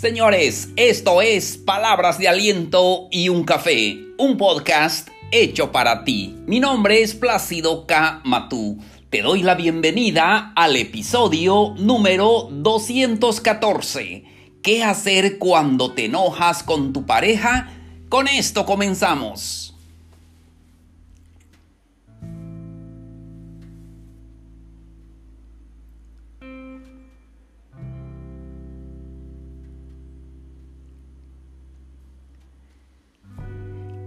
Señores, esto es Palabras de Aliento y un Café, un podcast hecho para ti. Mi nombre es Plácido K. Matú. Te doy la bienvenida al episodio número 214. ¿Qué hacer cuando te enojas con tu pareja? Con esto comenzamos.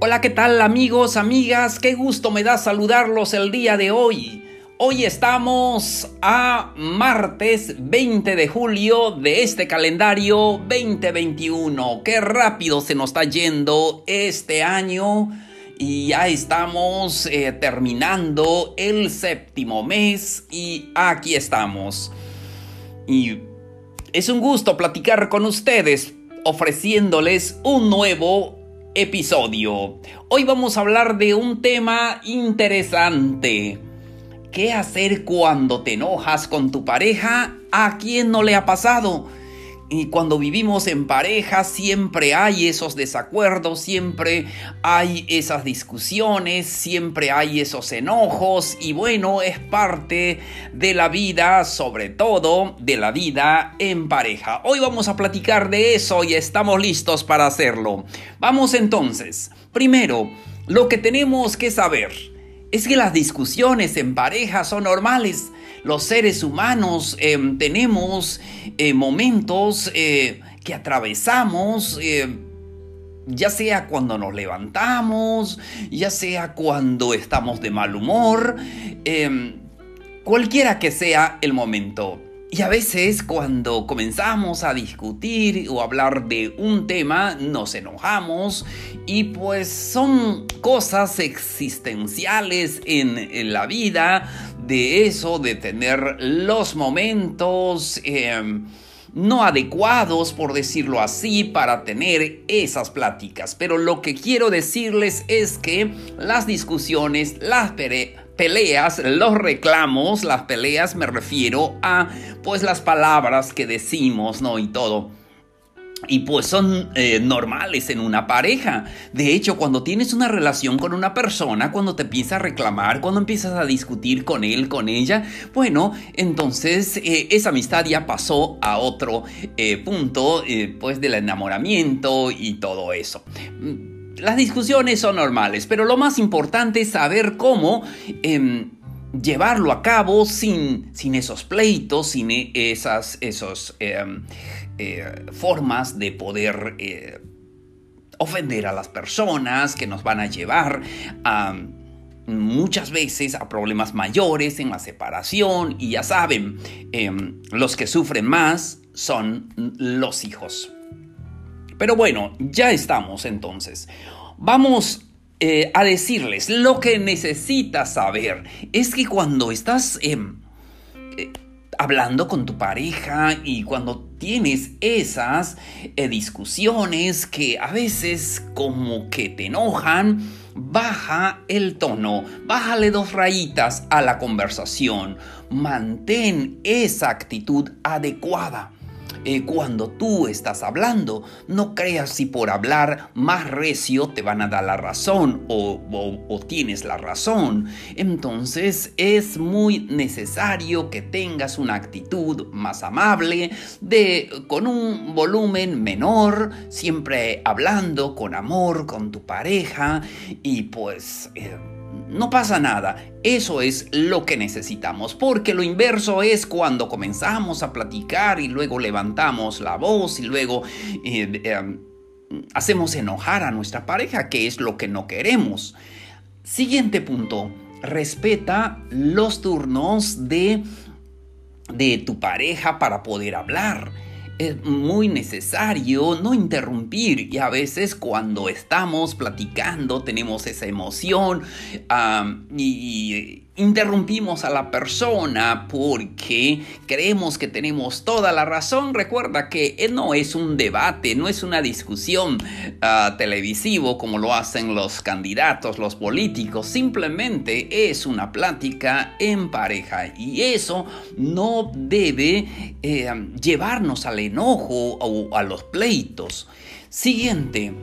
Hola, ¿qué tal amigos, amigas? Qué gusto me da saludarlos el día de hoy. Hoy estamos a martes 20 de julio de este calendario 2021. Qué rápido se nos está yendo este año y ya estamos eh, terminando el séptimo mes y aquí estamos. Y es un gusto platicar con ustedes ofreciéndoles un nuevo episodio. Hoy vamos a hablar de un tema interesante. ¿Qué hacer cuando te enojas con tu pareja? ¿A quién no le ha pasado? Y cuando vivimos en pareja siempre hay esos desacuerdos, siempre hay esas discusiones, siempre hay esos enojos y bueno, es parte de la vida, sobre todo de la vida en pareja. Hoy vamos a platicar de eso y estamos listos para hacerlo. Vamos entonces. Primero, lo que tenemos que saber es que las discusiones en pareja son normales los seres humanos em, tenemos eh, momentos eh, que atravesamos eh, ya sea cuando nos levantamos, ya sea cuando estamos de mal humor, em, cualquiera que sea el momento. Y a veces cuando comenzamos a discutir o hablar de un tema nos enojamos y pues son cosas existenciales en, la vida, de eso, de tener los momentos... Em, no adecuados, por decirlo así, para tener esas pláticas. Pero lo que quiero decirles es que las discusiones, las peleas, los reclamos, las peleas me refiero a pues las palabras que decimos, ¿no? Y todo y pues son eh, normales en una pareja. De hecho, cuando tienes una relación con una persona, cuando te empiezas a reclamar, cuando empiezas a discutir con él, con ella, bueno, entonces eh, esa amistad ya pasó a otro eh, punto, pues del enamoramiento y todo eso. Las discusiones son normales, pero lo más importante es saber cómo em, llevarlo a cabo sin, sin esos pleitos, sin esas esos, em, eh, formas de poder eh, ofender a las personas que nos van a llevar a muchas veces a problemas mayores en la separación y ya saben, em, los que sufren más son los hijos. Pero bueno, ya estamos entonces. Vamos eh, a decirles lo que necesitas saber. Es que cuando estás em, hablando con tu pareja y cuando tienes esas eh, discusiones que a veces como que te enojan, baja el tono, bájale dos rayitas a la conversación, mantén esa actitud adecuada. Eh, cuando tú estás hablando. No creas si por hablar más recio te van a dar la razón o, tienes la razón. Entonces es muy necesario que tengas una actitud más amable, de, con un volumen menor, siempre hablando con amor con tu pareja y pues... Eh, no pasa nada, eso es lo que necesitamos, porque lo inverso es cuando comenzamos a platicar y luego levantamos la voz y luego eh, em, hacemos enojar a nuestra pareja, que es lo que no queremos. Siguiente punto, respeta los turnos de, de tu pareja para poder hablar es muy necesario no interrumpir. Y a veces cuando estamos platicando tenemos esa emoción y, interrumpimos a la persona porque creemos que tenemos toda la razón. Recuerda que no es un debate, no es una discusión uh, televisivo como lo hacen los candidatos, los políticos. Simplemente es una plática en pareja y eso no debe eh, llevarnos al enojo o a los pleitos. Siguiente.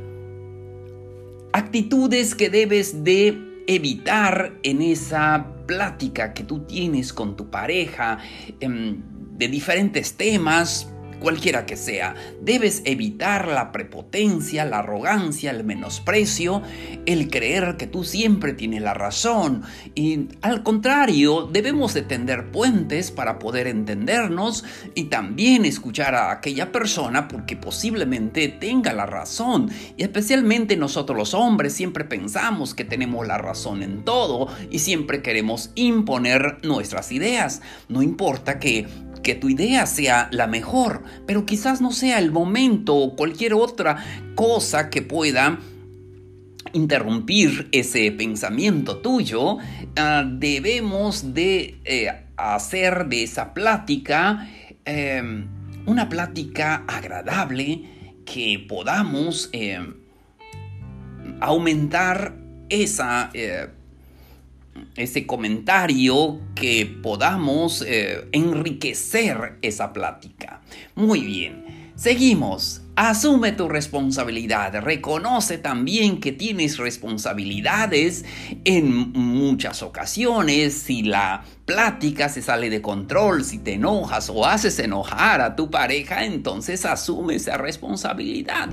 Actitudes que debes de evitar en esa plática que tú tienes con tu pareja em, de diferentes temas, cualquiera que sea. Debes evitar la prepotencia, la arrogancia, el menosprecio, el creer que tú siempre tienes la razón. Y al contrario, debemos de tender puentes para poder entendernos y también escuchar a aquella persona porque posiblemente tenga la razón. Y especialmente nosotros los hombres siempre pensamos que tenemos la razón en todo y siempre queremos imponer nuestras ideas. No importa que que tu idea sea la mejor, pero quizás no sea el momento o cualquier otra cosa que pueda interrumpir ese pensamiento tuyo, ah, debemos de eh, hacer de esa plática em, una plática agradable que podamos em, aumentar esa eh, ese comentario que podamos eh, enriquecer esa plática. Muy bien, seguimos. Asume tu responsabilidad, reconoce también que tienes responsabilidades en muchas ocasiones. Si la plática se sale de control, si te enojas o haces enojar a tu pareja, entonces asume esa responsabilidad.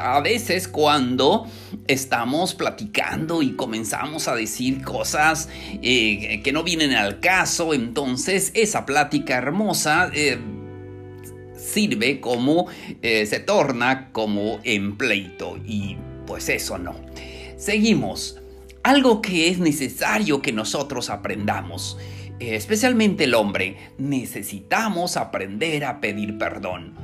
a veces cuando estamos platicando y comenzamos a decir cosas eh, que no vienen al caso, entonces esa plática hermosa... Eh, sirve como, eh, se torna como en pleito y pues eso no. Seguimos. Algo que es necesario que nosotros aprendamos, eh, especialmente el hombre, necesitamos aprender a pedir perdón.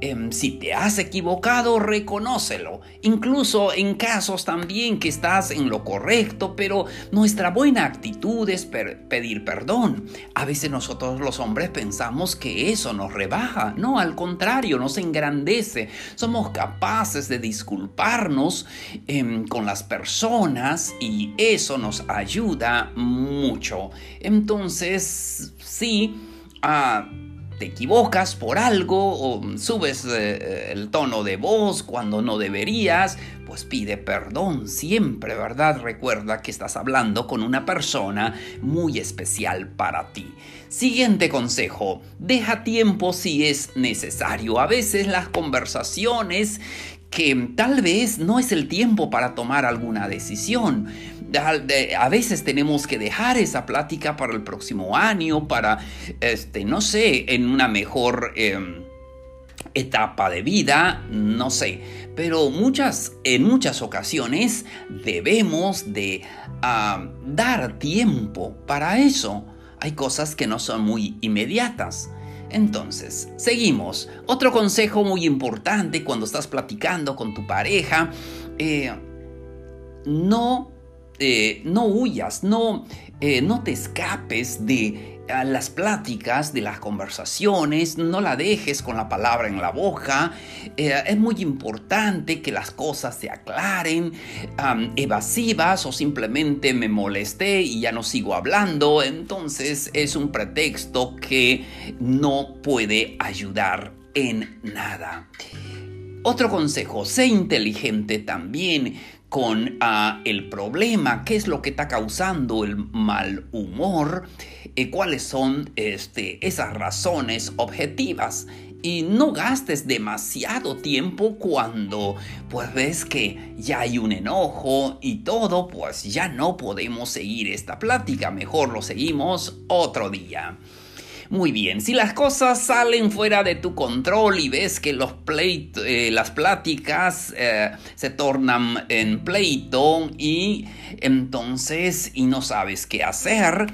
Em, si te has equivocado, reconócelo. Incluso en casos también que estás en lo correcto, pero nuestra buena actitud es pedir perdón. A veces nosotros los hombres pensamos que eso nos rebaja. No, al contrario, nos engrandece. Somos capaces de disculparnos em, con las personas y eso nos ayuda mucho. Entonces, sí, ah, te equivocas por algo o subes eh, el tono de voz cuando no deberías, pues pide perdón siempre, ¿verdad? Recuerda que estás hablando con una persona muy especial para ti. Siguiente consejo, deja tiempo si es necesario. A veces las conversaciones que tal vez no es el tiempo para tomar alguna decisión. A veces tenemos que dejar esa plática para el próximo año, para, este, no sé, en una mejor em, etapa de vida, no sé. Pero muchas, en muchas ocasiones debemos de dar tiempo para eso. Hay cosas que no son muy inmediatas. Entonces, seguimos. Otro consejo muy importante cuando estás platicando con tu pareja, eh, no, eh, no huyas, no, eh, no te escapes de las pláticas, de las conversaciones, no la dejes con la palabra en la boca. Eh, es muy importante que las cosas se aclaren, evasivas o simplemente me molesté y ya no sigo hablando. Entonces es un pretexto que no puede ayudar en nada. Otro consejo, sé inteligente también con ah, el problema, qué es lo que está causando el mal humor, eh, cuáles son este, esas razones objetivas. Y no gastes demasiado tiempo cuando pues ves que ya hay un enojo y todo, pues ya no podemos seguir esta plática, mejor lo seguimos otro día. Muy bien, si las cosas salen fuera de tu control y ves que los eh, las pláticas eh, se tornan en pleito y entonces y no sabes qué hacer,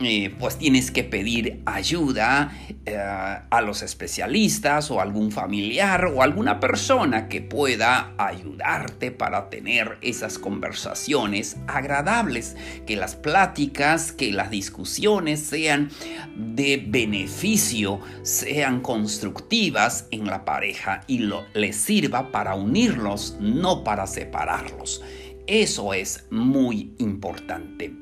eh, pues tienes que pedir ayuda a los especialistas o algún familiar o alguna persona que pueda ayudarte para tener esas conversaciones agradables, que las pláticas, que las discusiones sean de beneficio, sean constructivas en la pareja y lo, les sirva para unirlos, no para separarlos. Eso es muy importante.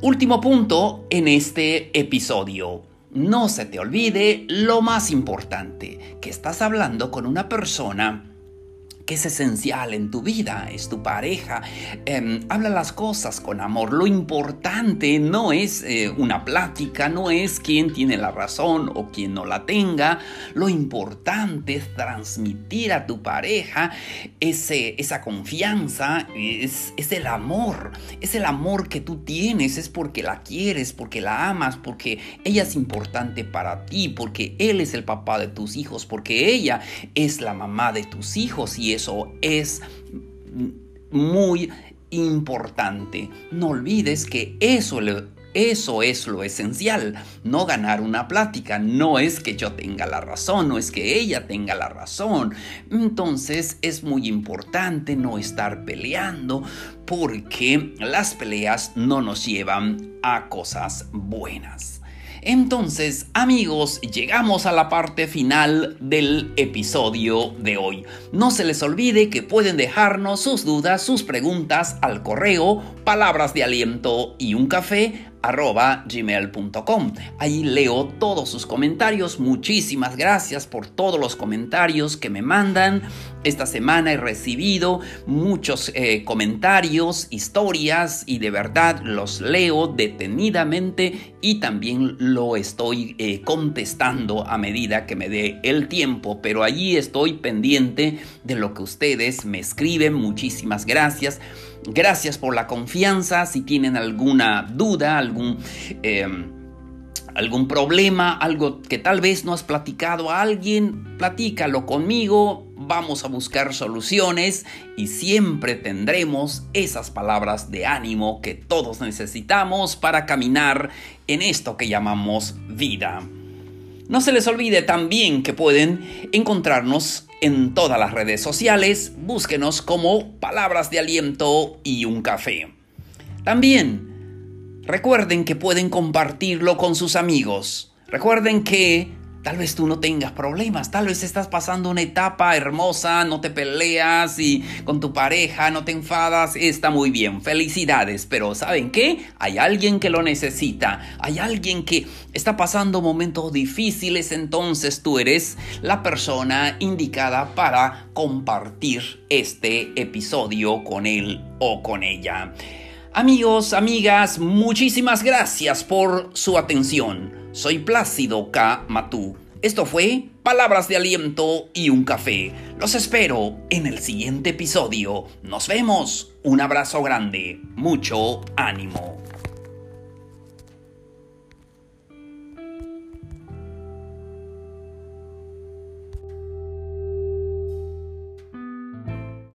Último punto en este episodio. No se te olvide lo más importante, que estás hablando con una persona que es esencial en tu vida, es tu pareja. Em, habla las cosas con amor. Lo importante no es eh, una plática, no es quién tiene la razón o quién no la tenga. Lo importante es transmitir a tu pareja ese, esa confianza, es, es el amor. Es el amor que tú tienes, es porque la quieres, porque la amas, porque ella es importante para ti, porque él es el papá de tus hijos, porque ella es la mamá de tus hijos y eso es muy importante. No olvides que eso, eso es lo esencial. No ganar una plática. No es que yo tenga la razón, no es que ella tenga la razón. Entonces es muy importante no estar peleando porque las peleas no nos llevan a cosas buenas. Entonces, amigos, llegamos a la parte final del episodio de hoy. No se les olvide que pueden dejarnos sus dudas, sus preguntas al correo palabras de aliento y un café arroba gmail.com. Ahí leo todos sus comentarios. Muchísimas gracias por todos los comentarios que me mandan. Esta semana he recibido muchos eh, comentarios, historias y de verdad los leo detenidamente y también lo estoy eh, contestando a medida que me dé el tiempo. Pero allí estoy pendiente de lo que ustedes me escriben. Muchísimas gracias. Gracias por la confianza. Si tienen alguna duda, algún... Em, algún problema, algo que tal vez no has platicado a alguien, platícalo conmigo, vamos a buscar soluciones y siempre tendremos esas palabras de ánimo que todos necesitamos para caminar en esto que llamamos vida. No se les olvide también que pueden encontrarnos en todas las redes sociales, búsquenos como Palabras de Aliento y un café. También, recuerden que pueden compartirlo con sus amigos. Recuerden que Tal vez tú no tengas problemas, tal vez estás pasando una etapa hermosa, no te peleas y con tu pareja no te enfadas, está muy bien, felicidades, pero ¿saben qué? Hay alguien que lo necesita, hay alguien que está pasando momentos difíciles, entonces tú eres la persona indicada para compartir este episodio con él o con ella. Amigos, amigas, muchísimas gracias por su atención. Soy Plácido K. Matú. Esto fue Palabras de Aliento y un café. Los espero en el siguiente episodio. Nos vemos. Un abrazo grande. Mucho ánimo.